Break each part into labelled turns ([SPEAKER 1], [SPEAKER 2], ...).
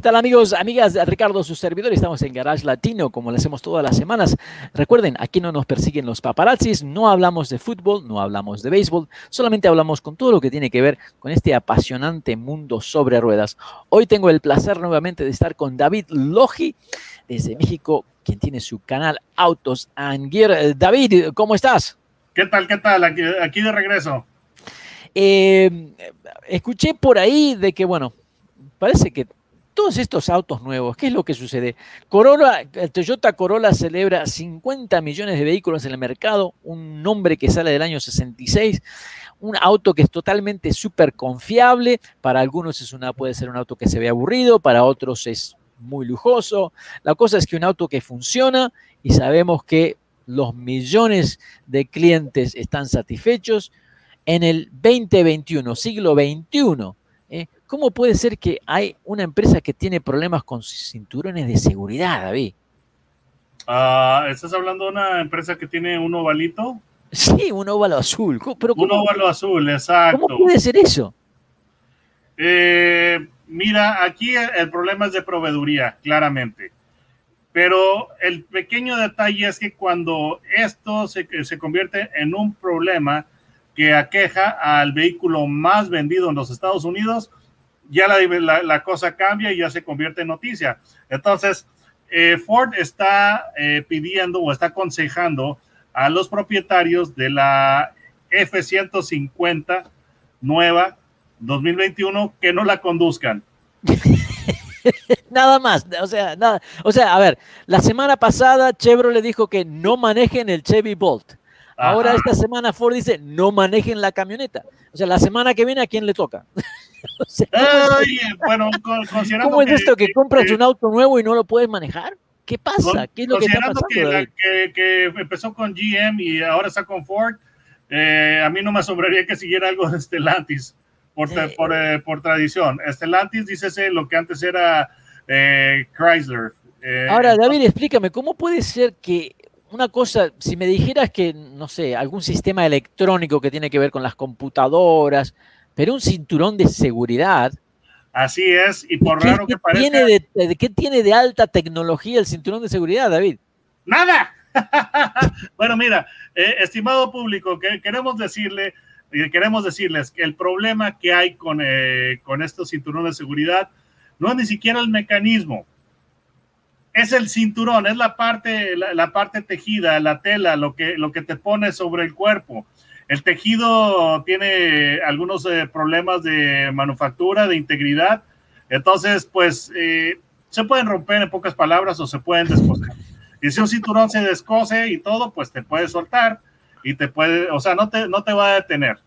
[SPEAKER 1] ¿Qué tal amigos, amigas? Ricardo, su servidor. Estamos en Garage Latino, como lo hacemos todas las semanas. Recuerden, aquí no nos persiguen los paparazzis, no hablamos de fútbol, no hablamos de béisbol, solamente hablamos con todo lo que tiene que ver con este apasionante mundo sobre ruedas. Hoy tengo el placer nuevamente de estar con David Logi desde México, quien tiene su canal Autos and Gear. Eh, David, ¿cómo estás?
[SPEAKER 2] ¿Qué tal? ¿Qué tal? Aquí, aquí de regreso.
[SPEAKER 1] Eh, escuché por ahí de que, bueno, parece que todos estos autos nuevos, ¿qué es lo que sucede? Corolla, Toyota Corolla celebra 50 millones de vehículos en el mercado, un nombre que sale del año 66, un auto que es totalmente súper confiable, para algunos es una, puede ser un auto que se ve aburrido, para otros es muy lujoso. La cosa es que un auto que funciona y sabemos que los millones de clientes están satisfechos. En el 2021, siglo XXI, ¿Cómo puede ser que hay una empresa que tiene problemas con cinturones de seguridad, David?
[SPEAKER 2] Ah, ¿Estás hablando de una empresa que tiene un ovalito?
[SPEAKER 1] Sí, un óvalo azul.
[SPEAKER 2] Pero un óvalo azul, exacto.
[SPEAKER 1] ¿Cómo puede ser eso?
[SPEAKER 2] Eh, mira, aquí el problema es de proveeduría, claramente. Pero el pequeño detalle es que cuando esto se, se convierte en un problema que aqueja al vehículo más vendido en los Estados Unidos, ya la, cosa cambia y ya se convierte en noticia. Entonces, eh, Ford está eh, pidiendo o está aconsejando a los propietarios de la F-150 nueva 2021 que no la conduzcan.
[SPEAKER 1] nada más, o sea, nada, o sea, a ver, la semana pasada Chevrolet dijo que no manejen el Chevy Bolt. Ahora esta semana Ford dice no manejen la camioneta. O sea, la semana que viene a quién le toca.
[SPEAKER 2] bueno,
[SPEAKER 1] ¿Cómo es esto que, compras un auto nuevo y no lo puedes manejar? ¿Qué pasa? ¿Qué es lo que está pasando?
[SPEAKER 2] Que, que, empezó con GM y ahora está con Ford, eh, a mí no me asombraría que siguiera algo de Stellantis por, eh, por, eh, por, tradición. Stellantis, dícese lo que antes era Chrysler.
[SPEAKER 1] ahora, David, explícame, ¿cómo puede ser que una cosa, si me dijeras que, no sé, algún sistema electrónico que tiene que ver con las computadoras, pero un cinturón de seguridad.
[SPEAKER 2] Así es, y por raro que parezca.
[SPEAKER 1] Tiene de, ¿Qué tiene de alta tecnología el cinturón de seguridad, David?
[SPEAKER 2] Nada. bueno, mira, eh, estimado público, que queremos decirle, eh, queremos decirles que el problema que hay con, eh, con estos cinturones de seguridad no es ni siquiera el mecanismo, es el cinturón, es la parte, la, parte tejida, la tela, lo que, lo que te pone sobre el cuerpo. El tejido tiene algunos eh, problemas de manufactura, de integridad. Entonces, pues, eh, se pueden romper en pocas palabras o se pueden descoser. Y si un cinturón se descose y todo, pues te puede soltar y te puede, o sea, no te, no te va a detener.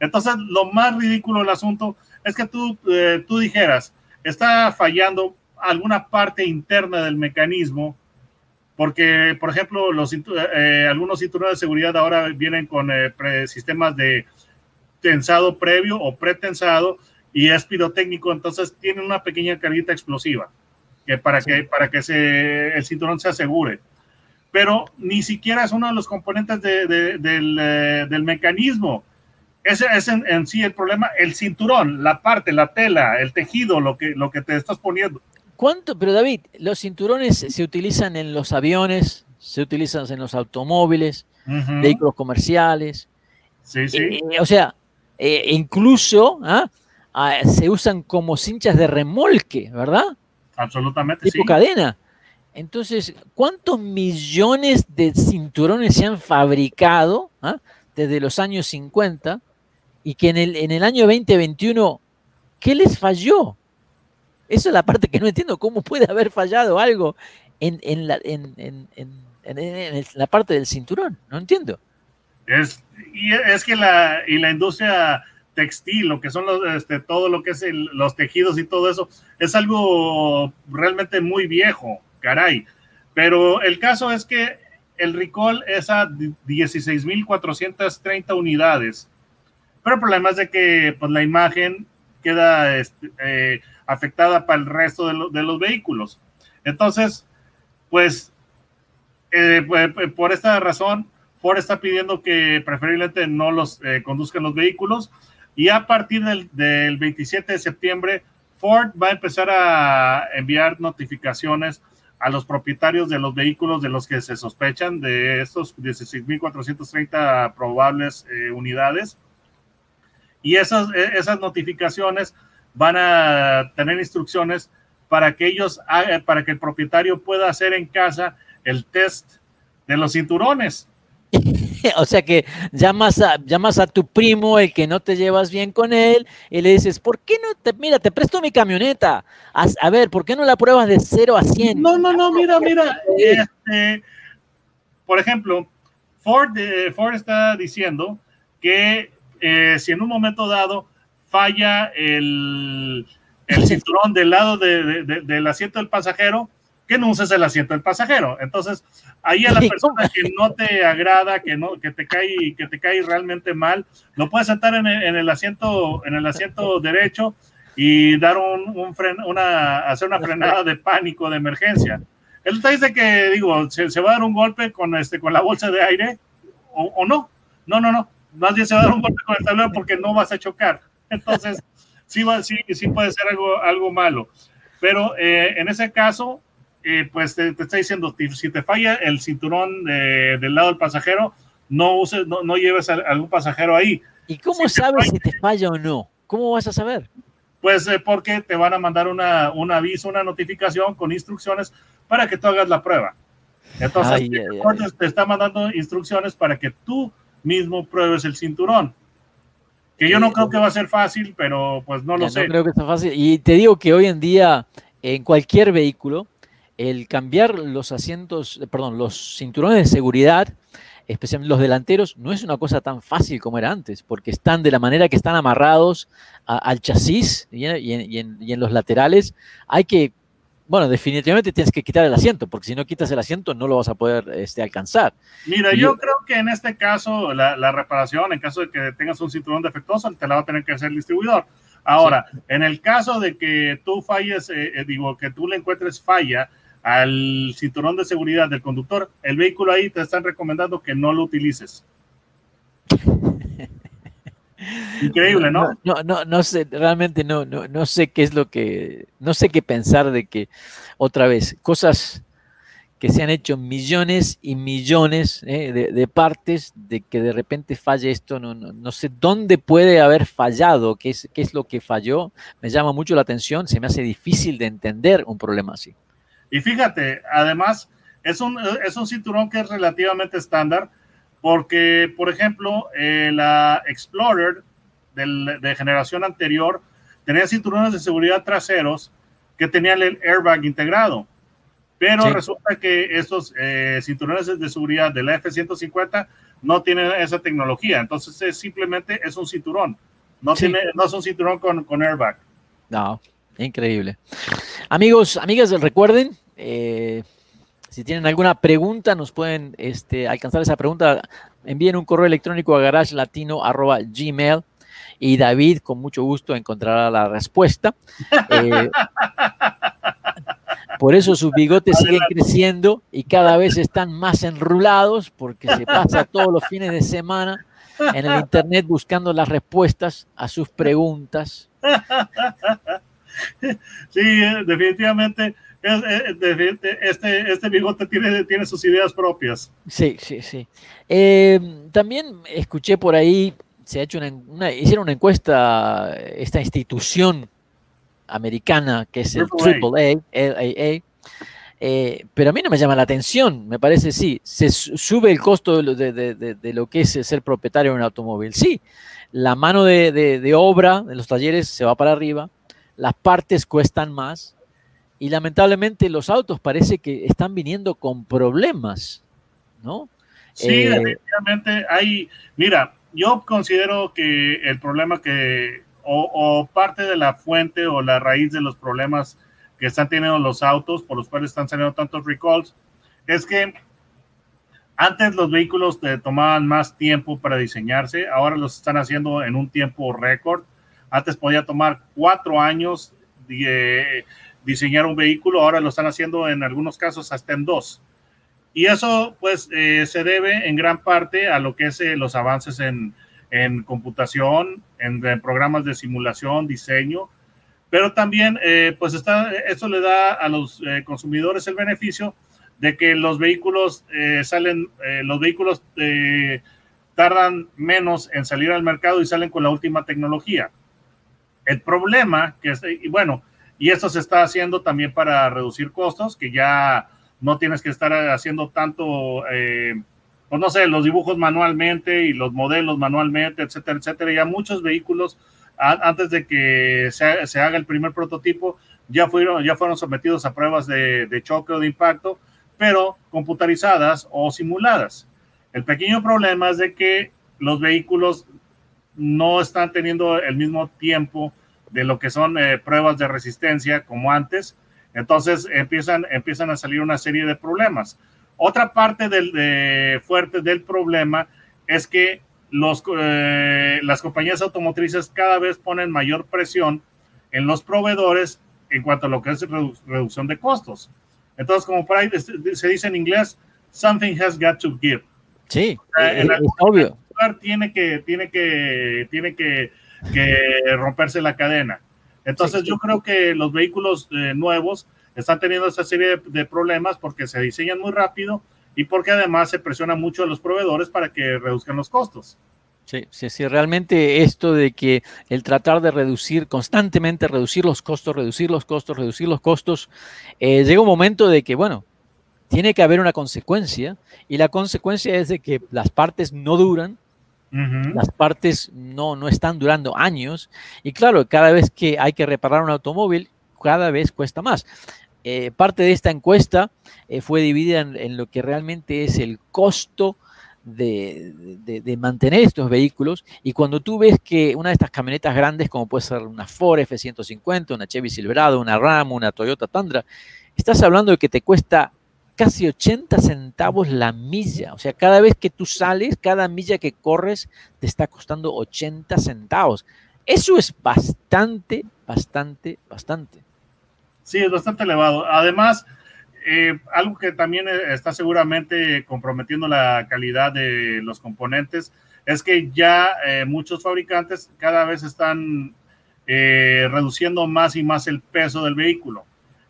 [SPEAKER 2] Entonces, lo más ridículo del asunto es que tú, eh, tú dijeras, está fallando alguna parte interna del mecanismo porque, por ejemplo, los, eh, algunos cinturones de seguridad ahora vienen con eh, sistemas de tensado previo o pretensado y es pirotécnico, entonces tienen una pequeña carguita explosiva que para, que, para que se, el cinturón se asegure. Pero ni siquiera es uno de los componentes del, eh, del, mecanismo. Ese es en, en, sí el problema, el cinturón, la parte, la tela, el tejido, lo que, lo que te estás poniendo.
[SPEAKER 1] ¿Cuánto? Pero David, los cinturones se utilizan en los aviones, se utilizan en los automóviles, vehículos comerciales.
[SPEAKER 2] Sí, sí.
[SPEAKER 1] Eh, o sea, eh, incluso ¿ah? Ah, se usan como cinchas de remolque, ¿verdad?
[SPEAKER 2] Absolutamente,
[SPEAKER 1] tipo cadena. Entonces, ¿cuántos millones de cinturones se han fabricado ah, desde los años 50 y que en el, en el año 2021, ¿qué les falló? Esa es la parte que no entiendo, ¿cómo puede haber fallado algo en, en, la, en, en la, parte del cinturón? No entiendo.
[SPEAKER 2] Es, y es que la, y la industria textil, lo que son este, todo lo que es los tejidos y todo eso, es algo realmente muy viejo, caray. Pero el caso es que el recall es a 16.430 unidades. Pero el problema es de que pues, la imagen queda este, eh, afectada para el resto de, los vehículos. Entonces, pues, eh, pues, por esta razón, Ford está pidiendo que preferiblemente no los eh, conduzcan los vehículos y a partir del, 27 de septiembre, Ford va a empezar a enviar notificaciones a los propietarios de los vehículos de los que se sospechan de estos 16.430 probables eh, unidades. Y esas, e, esas notificaciones van a tener instrucciones para que ellos, para que el propietario pueda hacer en casa el test de los cinturones.
[SPEAKER 1] o sea que llamas a, llamas a tu primo, el que no te llevas bien con él, y le dices, ¿por qué no te, mira, te presto mi camioneta? A, ver, ¿por qué no la pruebas de 0 a 100?
[SPEAKER 2] No, no, no, mira, mira. Este, por ejemplo, Ford, eh, Ford está diciendo que eh, si en un momento dado falla el, el cinturón del lado del asiento del pasajero, que no uses el asiento del pasajero. Entonces, ahí a la persona que no te agrada, que no, que te cae, que te cae realmente mal, lo puedes sentar en el, asiento, en el asiento derecho y dar un, un una, hacer una frenada de pánico, de emergencia. Él te dice que, digo, se, va a dar un golpe con este, con la bolsa de aire, o, no. No, no, no. Más bien se va a dar un golpe con el tablero porque no vas a chocar. Entonces, sí, va, sí, sí puede ser algo, algo malo. Pero eh, en ese caso, eh, pues te, está diciendo, si te falla el cinturón del lado del pasajero, no, uses, no, lleves a, algún pasajero ahí.
[SPEAKER 1] ¿Y cómo sabes si te falla o no? ¿Cómo vas a saber?
[SPEAKER 2] Pues eh, porque te van a mandar una, un aviso, una notificación con instrucciones para que tú hagas la prueba. Entonces, te está mandando instrucciones para que tú mismo pruebes el cinturón. Que yo no creo que va a ser fácil, pero pues no lo sé.
[SPEAKER 1] No creo que sea fácil. Y te digo que hoy en día, en cualquier vehículo, el cambiar los asientos, perdón, los cinturones de seguridad, especialmente los delanteros, no es una cosa tan fácil como era antes, porque están de la manera que están amarrados al chasis y en, los laterales. Hay que, bueno, definitivamente tienes que quitar el asiento, porque si no quitas el asiento no lo vas a poder este, alcanzar.
[SPEAKER 2] Mira, yo, creo que en este caso la, reparación, en caso de que tengas un cinturón defectuoso, te la va a tener que hacer el distribuidor. Ahora, en el caso de que tú falles, eh, eh, digo, que tú le encuentres falla, al cinturón de seguridad del conductor, el vehículo ahí te están recomendando que no lo utilices. Increíble, ¿no?
[SPEAKER 1] No, no, no, sé, realmente no, no, no sé qué es lo que, no sé qué pensar de que, otra vez, cosas que se han hecho millones y millones eh, de, partes, de que de repente falle esto, no, no, no, sé dónde puede haber fallado, qué es, qué es lo que falló, me llama mucho la atención, se me hace difícil de entender un problema así.
[SPEAKER 2] Y fíjate, además, es un, es un cinturón que es relativamente estándar, porque, por ejemplo, eh, la Explorer del, de generación anterior tenía cinturones de seguridad traseros que tenían el airbag integrado. Pero resulta que estos eh, cinturones de seguridad de la F-150 no tienen esa tecnología. Entonces, es, simplemente es un cinturón. No, tiene, no es un cinturón con, con airbag.
[SPEAKER 1] No, Increíble. Amigos, amigas, recuerden, eh, si tienen alguna pregunta, nos pueden este, alcanzar esa pregunta. Envíen un correo electrónico a garagelatino.gmail y David, con mucho gusto, encontrará la respuesta. Eh, por eso sus bigotes siguen creciendo y cada vez están más enrulados porque se pasa todos los fines de semana en el internet buscando las respuestas a sus preguntas.
[SPEAKER 2] sí, eh, definitivamente. este, este bigote tiene, tiene sus ideas propias.
[SPEAKER 1] Sí, sí, sí. Eh, también escuché por ahí, se ha hecho una, hicieron una encuesta, esta institución americana que es el AAA, Eh, pero a mí no me llama la atención, me parece sí, se sube el costo de lo, que es ser propietario de un automóvil. Sí, la mano de, obra de los talleres se va para arriba, las partes cuestan más y lamentablemente los autos parece que están viniendo con problemas, ¿no?
[SPEAKER 2] Sí, eh, definitivamente hay, mira, yo considero que el problema que, o parte de la fuente o la raíz de los problemas que están teniendo los autos por los cuales están saliendo tantos recalls, es que antes los vehículos te tomaban más tiempo para diseñarse, ahora los están haciendo en un tiempo récord. Antes podía tomar cuatro años diseñar un vehículo, ahora lo están haciendo en algunos casos hasta en dos. Y eso pues eh, se debe en gran parte a lo que es eh, los avances en, en computación, en, programas de simulación, diseño, pero también, eh, pues está, eso le da a los consumidores el beneficio de que los vehículos eh, salen, los vehículos tardan menos en salir al mercado y salen con la última tecnología. El problema, que es, y bueno, y esto se está haciendo también para reducir costos, que ya no tienes que estar haciendo tanto, pues no sé, los dibujos manualmente y los modelos manualmente, etcétera, etcétera. Ya muchos vehículos antes de que se, haga el primer prototipo, ya fueron, ya fueron sometidos a pruebas de, choque o de impacto, pero computarizadas o simuladas. El pequeño problema es de que los vehículos no están teniendo el mismo tiempo de lo que son eh, pruebas de resistencia como antes, entonces empiezan, empiezan a salir una serie de problemas. Otra parte del, fuerte del problema es que los, eh, las compañías automotrices cada vez ponen mayor presión en los proveedores en cuanto a lo que es reducción de costos. Entonces, como por ahí se dice en inglés, something has got to give.
[SPEAKER 1] Sí, es, obvio.
[SPEAKER 2] Tiene que, tiene que, tiene que, romperse la cadena. Entonces, yo creo que los vehículos eh, nuevos están teniendo esa serie de problemas porque se diseñan muy rápido y porque además se presiona mucho a los proveedores para que reduzcan los costos.
[SPEAKER 1] Sí, sí, sí, realmente esto de que el tratar de reducir, constantemente reducir los costos, reducir los costos, reducir los costos, eh, llega un momento de que, bueno, tiene que haber una consecuencia y la consecuencia es de que las partes no duran, las partes no, no están durando años y claro, cada vez que hay que reparar un automóvil, cada vez cuesta más. Eh, parte de esta encuesta eh, fue dividida en, lo que realmente es el costo de, mantener estos vehículos y cuando tú ves que una de estas camionetas grandes como puede ser una Ford F-150, una Chevy Silverado, una Ram, una Toyota Tundra, estás hablando de que te cuesta casi 80 centavos la milla. O sea, cada vez que tú sales, cada milla que corres te está costando 80 centavos. Eso es bastante, bastante, bastante.
[SPEAKER 2] Sí, es bastante elevado. Además, eh, algo que también está seguramente comprometiendo la calidad de los componentes es que ya eh, muchos fabricantes cada vez están eh, reduciendo más y más el peso del vehículo.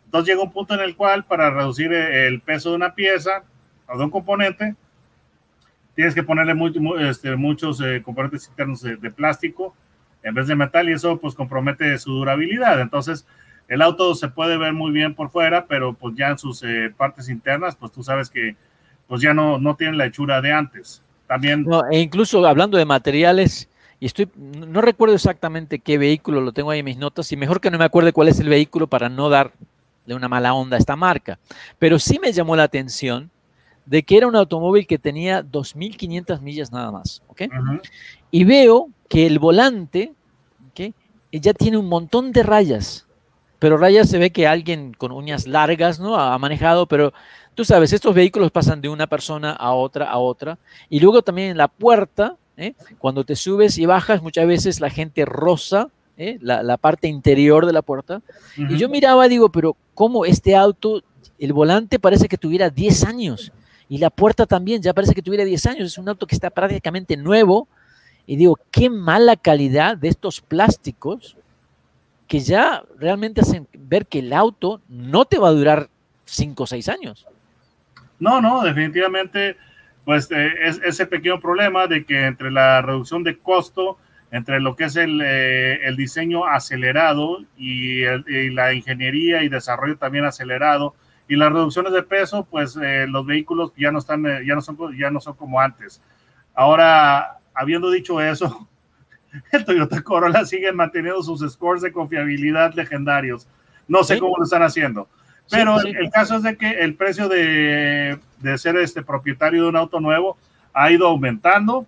[SPEAKER 2] Entonces llega un punto en el cual para reducir el peso de una pieza o de un componente, tienes que ponerle este, muchos componentes internos de, de, plástico en vez de metal y eso pues compromete su durabilidad. Entonces, el auto se puede ver muy bien por fuera, pero pues ya en sus eh, partes internas, pues tú sabes que pues ya no, no tiene la hechura de antes. También.
[SPEAKER 1] e incluso hablando de materiales, y estoy, no recuerdo exactamente qué vehículo, lo tengo ahí en mis notas, y mejor que no me acuerde cuál es el vehículo para no darle una mala onda esta marca. Pero sí me llamó la atención de que era un automóvil que tenía 2.500 millas nada más, ¿ok? Y veo que el volante, ¿ok? Ya tiene un montón de rayas pero Raya se ve que alguien con uñas largas ¿no? ha manejado, pero tú sabes, estos vehículos pasan de una persona a otra, a otra, y luego también en la puerta, ¿eh? cuando te subes y bajas, muchas veces la gente rosa ¿eh? la, parte interior de la puerta, y yo miraba, digo, pero ¿cómo este auto, el volante parece que tuviera 10 años, y la puerta también ya parece que tuviera 10 años, es un auto que está prácticamente nuevo, y digo, qué mala calidad de estos plásticos, que ya realmente hacen ver que el auto no te va a durar 5 o 6 años.
[SPEAKER 2] No, no, definitivamente, pues eh, es ese pequeño problema de que entre la reducción de costo, entre lo que es el, eh, el diseño acelerado y, la ingeniería y desarrollo también acelerado y las reducciones de peso, pues eh, los vehículos ya no están, eh, ya no son, ya no son como antes. Ahora, habiendo dicho eso, el Toyota Corolla sigue manteniendo sus scores de confiabilidad legendarios. No sé cómo lo están haciendo. Pero El, caso es de que el precio de, de, ser este propietario de un auto nuevo ha ido aumentando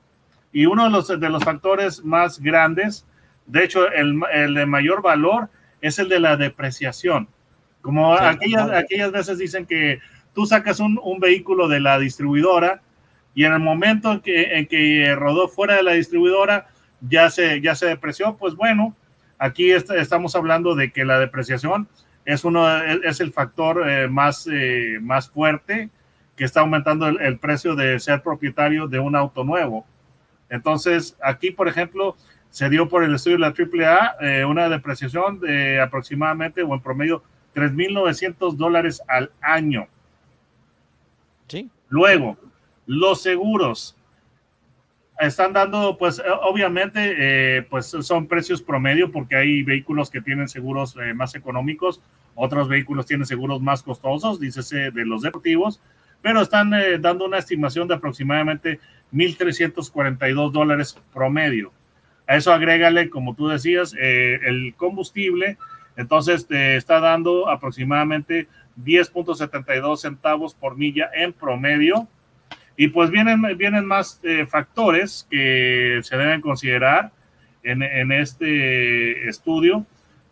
[SPEAKER 2] y uno de los, de los factores más grandes, de hecho el, el de mayor valor, es el de la depreciación. Como aquellas, aquellas veces dicen que tú sacas un, un, vehículo de la distribuidora y en el momento en que, en que rodó fuera de la distribuidora ya se, ya se depreció, pues bueno, aquí estamos hablando de que la depreciación es, uno, es el factor eh, más, eh, más fuerte que está aumentando el, precio de ser propietario de un auto nuevo. Entonces, aquí, por ejemplo, se dio por el estudio de la AAA eh, una depreciación de aproximadamente o en promedio 3.900 dólares al año.
[SPEAKER 1] Sí.
[SPEAKER 2] Luego, los seguros están dando, pues obviamente, eh, pues son precios promedio porque hay vehículos que tienen seguros eh, más económicos, otros vehículos tienen seguros más costosos, dícese de los deportivos, pero están eh, dando una estimación de aproximadamente 1.342 dólares promedio. A eso agrégale, como tú decías, el combustible, entonces te está dando aproximadamente 10.72 centavos por milla en promedio y pues vienen, vienen más eh, factores que se deben considerar en, en este estudio.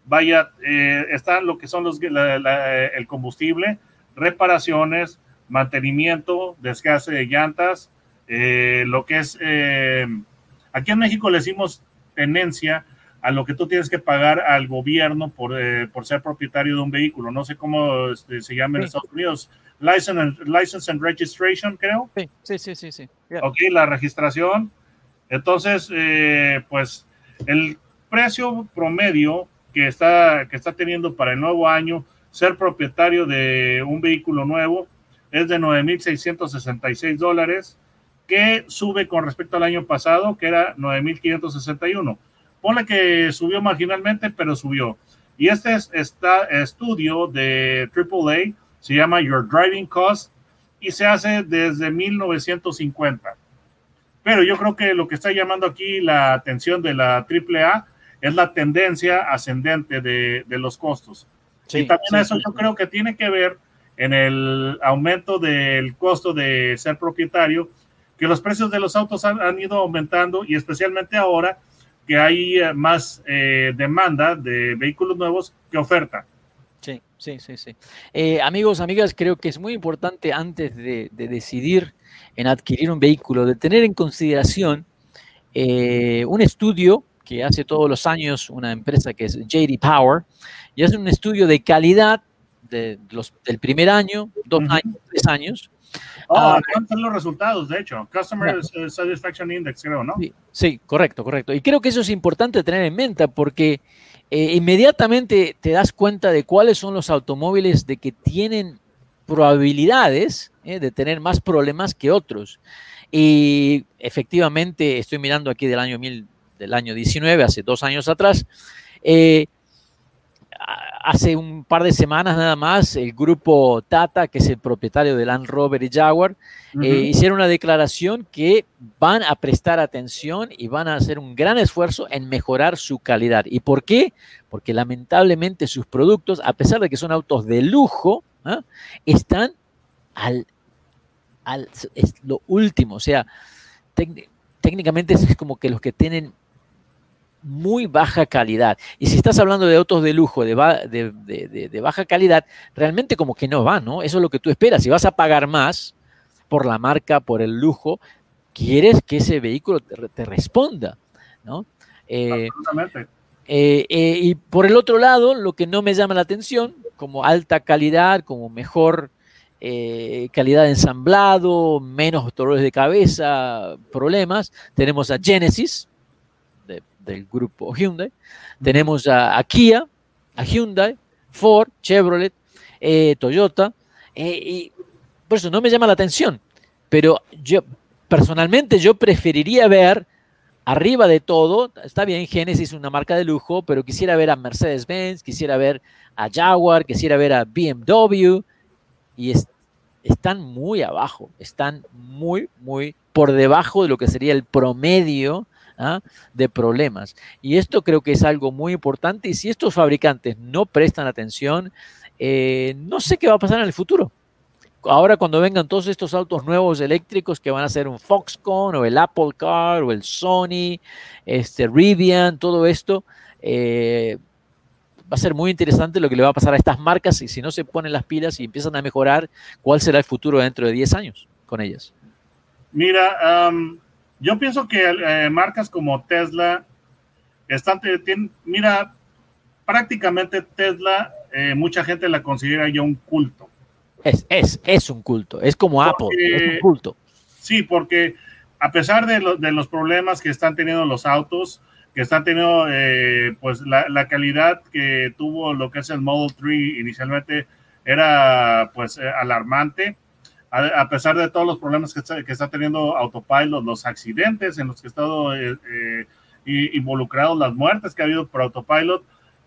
[SPEAKER 2] Vaya, eh, están lo que son los, el combustible, reparaciones, mantenimiento, desgaste de llantas, eh, lo que es, aquí en México le decimos tenencia a lo que tú tienes que pagar al gobierno por, por ser propietario de un vehículo. No sé cómo este, se llama en Estados Unidos license and, license and registration, creo.
[SPEAKER 1] Sí, sí, sí, sí.
[SPEAKER 2] Ok, la registración. Entonces, eh, pues el precio promedio que está, que está teniendo para el nuevo año ser propietario de un vehículo nuevo es de 9.666 dólares, que sube con respecto al año pasado, que era 9.561. Ponle que subió marginalmente, pero subió. Y este es, está estudio de AAA se llama Your Driving Cost y se hace desde 1950. Pero yo creo que lo que está llamando aquí la atención de la AAA es la tendencia ascendente de, los costos. y también eso yo creo que tiene que ver en el aumento del costo de ser propietario, que los precios de los autos han, ido aumentando y especialmente ahora que hay eh, más eh, demanda de vehículos nuevos que oferta.
[SPEAKER 1] Sí, sí, sí, sí. Eh, amigos, amigas, creo que es muy importante antes de, decidir en adquirir un vehículo, de tener en consideración un estudio que hace todos los años una empresa que es JD Power, y hace un estudio de calidad de los, del primer año, dos años, tres años.
[SPEAKER 2] Oh, ah, están los resultados, de hecho. Customer Satisfaction Index, creo, ¿no?
[SPEAKER 1] Sí, sí, correcto, correcto. Y creo que eso es importante tener en mente porque eh, inmediatamente te das cuenta de cuáles son los automóviles de que tienen probabilidades eh, de tener más problemas que otros. Y efectivamente, estoy mirando aquí del año, mil, del año 19, hace dos años atrás, eh, hace un par de semanas nada más, el grupo Tata, que es el propietario de Land Rover y Jaguar, eh, hicieron una declaración que van a prestar atención y van a hacer un gran esfuerzo en mejorar su calidad. ¿Y por qué? Porque lamentablemente sus productos, a pesar de que son autos de lujo, ¿ah? están al, al es lo último. O sea, técnicamente es como que los que tienen muy baja calidad. Y si estás hablando de autos de lujo, de, de, baja calidad, realmente como que no va, ¿no? Eso es lo que tú esperas. Si vas a pagar más por la marca, por el lujo, quieres que ese vehículo te, responda, ¿no? Eh, eh, eh, y por el otro lado, lo que no me llama la atención, como alta calidad, como mejor calidad de ensamblado, menos dolores de cabeza, problemas, tenemos a Genesis, del grupo Hyundai. Tenemos a, Kia, a Hyundai, Ford, Chevrolet, eh, Toyota. Eh, y por eso no me llama la atención. Pero yo, personalmente, yo preferiría ver arriba de todo, está bien, Genesis es una marca de lujo, pero quisiera ver a Mercedes-Benz, quisiera ver a Jaguar, quisiera ver a BMW, y están muy abajo, están muy, muy por debajo de lo que sería el promedio ¿ah? de problemas. Y esto creo que es algo muy importante y si estos fabricantes no prestan atención, eh, no sé qué va a pasar en el futuro. Ahora cuando vengan todos estos autos nuevos eléctricos que van a ser un Foxconn o el Apple Car o el Sony, este Rivian, todo esto, eh, va a ser muy interesante lo que le va a pasar a estas marcas y si no se ponen las pilas y empiezan a mejorar, cuál será el futuro dentro de 10 años con ellas.
[SPEAKER 2] Mira, yo pienso que eh, marcas como Tesla están, tienen, mira, prácticamente Tesla, eh, mucha gente la considera ya un culto.
[SPEAKER 1] Es, es, es un culto, es como Apple, es un culto.
[SPEAKER 2] Sí, porque a pesar de, de, los problemas que están teniendo los autos, que están teniendo eh, pues la, la, calidad que tuvo lo que es el Model 3 inicialmente era pues alarmante a, pesar de todos los problemas que está, que está, teniendo Autopilot, los accidentes en los que ha estado eh, eh, involucrados, las muertes que ha habido por Autopilot,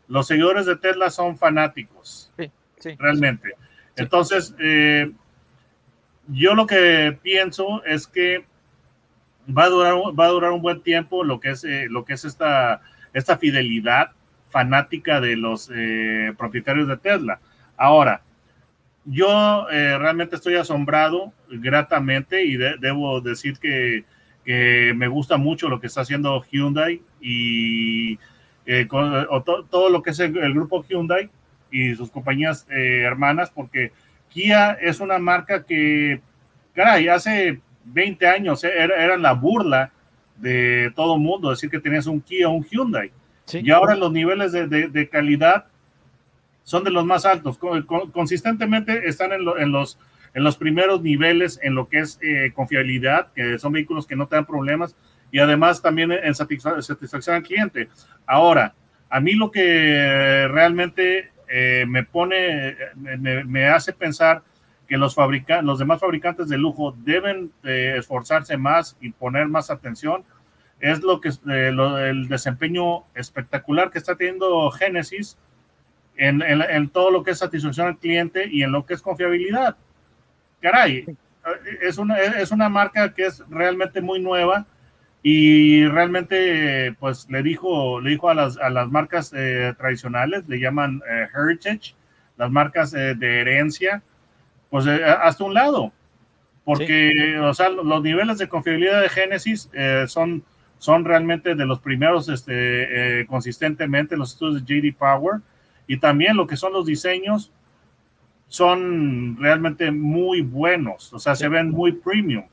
[SPEAKER 2] los seguidores de Tesla son fanáticos, sí, sí, realmente. Entonces, eh, yo lo que pienso es que va a durar, va a durar un buen tiempo lo que es, lo que es esta, esta fidelidad fanática de los propietarios de Tesla. Ahora, yo eh, realmente estoy asombrado gratamente y debo decir que, me gusta mucho lo que está haciendo Hyundai y eh, todo lo que es el, grupo Hyundai y sus compañías eh, hermanas, porque Kia es una marca que, caray, hace 20 años era, era la burla de todo el mundo decir que tenías un Kia o un Hyundai. Y ahora los niveles de, de calidad son de los más altos. Consistentemente están en, los, en los primeros niveles en lo que es eh, confiabilidad, que son vehículos que no te dan problemas y además también en satisfacción al cliente. Ahora, a mí lo que realmente eh, me pone, me, hace pensar que los, los demás fabricantes de lujo deben esforzarse más y poner más atención es lo que eh, el desempeño espectacular que está teniendo Genesis en, todo lo que es satisfacción al cliente y en lo que es confiabilidad. Caray, es una, es una marca que es realmente muy nueva y realmente pues le dijo, le dijo a las, a las marcas eh, tradicionales, le llaman eh, heritage, las marcas eh, de herencia, pues hasta un lado, porque o sea, los niveles de confiabilidad de Genesis son, son realmente de los primeros este, consistentemente los estudios de JD Power y también lo que son los diseños son realmente muy buenos, o sea, se ven muy premium.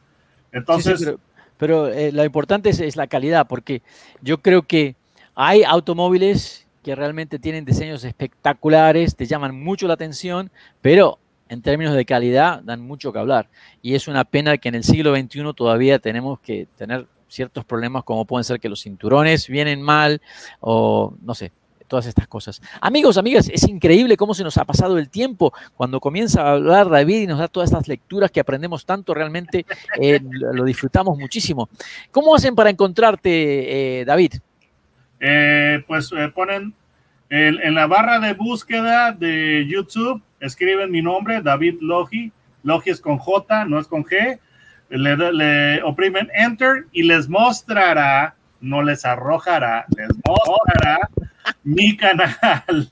[SPEAKER 2] Entonces...
[SPEAKER 1] pero, eh, lo importante es, la calidad, porque yo creo que hay automóviles que realmente tienen diseños espectaculares, te llaman mucho la atención, pero en términos de calidad dan mucho que hablar. Y es una pena que en el siglo XXI todavía tenemos que tener ciertos problemas como pueden ser que los cinturones vienen mal o no sé, todas estas cosas. Amigos, amigas, es increíble cómo se nos ha pasado el tiempo cuando comienza a hablar David y nos da todas estas lecturas que aprendemos tanto, realmente eh, lo disfrutamos muchísimo. ¿Cómo hacen para encontrarte, eh, David?
[SPEAKER 2] Eh, pues ponen en, la barra de búsqueda de YouTube, escriben mi nombre, David Logi. Logi es con J, no es con G. Le, le oprimen Enter y les mostrará, no les arrojará, les mostrará mi canal.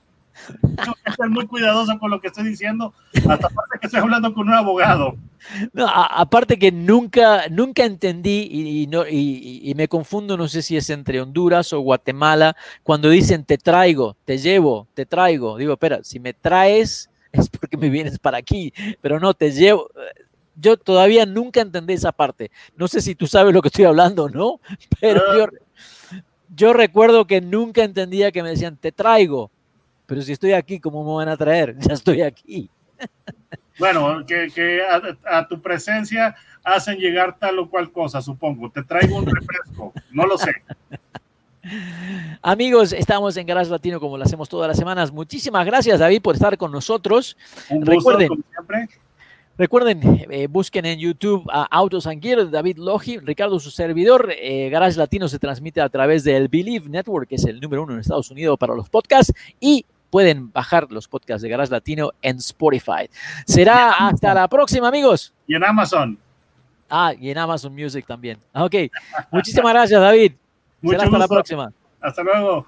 [SPEAKER 2] Tengo que ser muy cuidadoso con lo que estoy diciendo, hasta aparte que estoy hablando con un abogado.
[SPEAKER 1] No, aparte que nunca, nunca entendí y, no, y, me confundo, no sé si es entre Honduras o Guatemala, cuando dicen te traigo, te llevo, te traigo. Digo, espera, si me traes es porque me vienes para aquí, pero no, te llevo. Yo todavía nunca entendí esa parte. No sé si tú sabes lo que estoy hablando, ¿no? Pero ah. yo, yo recuerdo que nunca entendía que me decían, te traigo, pero si estoy aquí, ¿cómo me van a traer? Ya estoy aquí.
[SPEAKER 2] Bueno, que, a, tu presencia hacen llegar tal o cual cosa, supongo. Te traigo un refresco, no lo sé.
[SPEAKER 1] Amigos, estamos en Garage Latino como lo hacemos todas las semanas. Muchísimas gracias, David, por estar con nosotros.
[SPEAKER 2] Un gusto, como siempre.
[SPEAKER 1] Recuerden, eh, busquen en YouTube a Autos and Gear, David Logi, Ricardo, su servidor. Eh, Garage Latino se transmite a través del Believe Network, que es el número uno en Estados Unidos para los podcasts. Y
[SPEAKER 3] pueden bajar los podcasts de Garage Latino en Spotify. Será hasta la próxima, amigos.
[SPEAKER 2] Y en Amazon.
[SPEAKER 3] Ah, y en Amazon Music también. Ok. Muchísimas gracias, David.
[SPEAKER 2] Mucho
[SPEAKER 3] Será hasta la próxima.
[SPEAKER 2] Hasta luego.